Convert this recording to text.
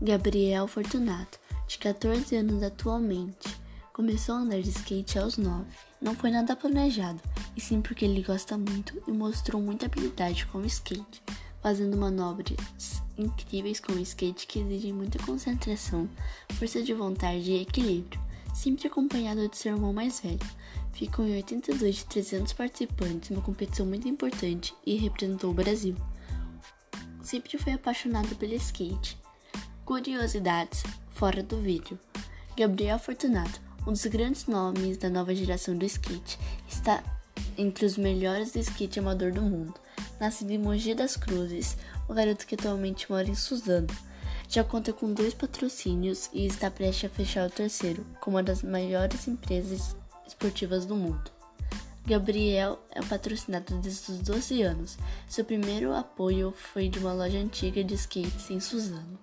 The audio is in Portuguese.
Gabriel Fortunato, de 14 anos atualmente, começou a andar de skate aos 9. Não foi nada planejado, e sim porque ele gosta muito e mostrou muita habilidade com o skate, fazendo manobras incríveis com o skate que exigem muita concentração, força de vontade e equilíbrio, sempre acompanhado de seu irmão mais velho. Ficou em 82 de 300 participantes, uma competição muito importante e representou o Brasil. Sempre foi apaixonado pelo skate Curiosidades fora do vídeo. Gabriel Fortunato, um dos grandes nomes da nova geração do skate, está entre os melhores do skate amador do mundo. Nascido em Mogi das Cruzes, o garoto que atualmente mora em Suzano, já conta com dois patrocínios e está prestes a fechar o terceiro, com uma das maiores empresas esportivas do mundo. Gabriel é patrocinado desde os 12 anos. Seu primeiro apoio foi de uma loja antiga de skates em Suzano.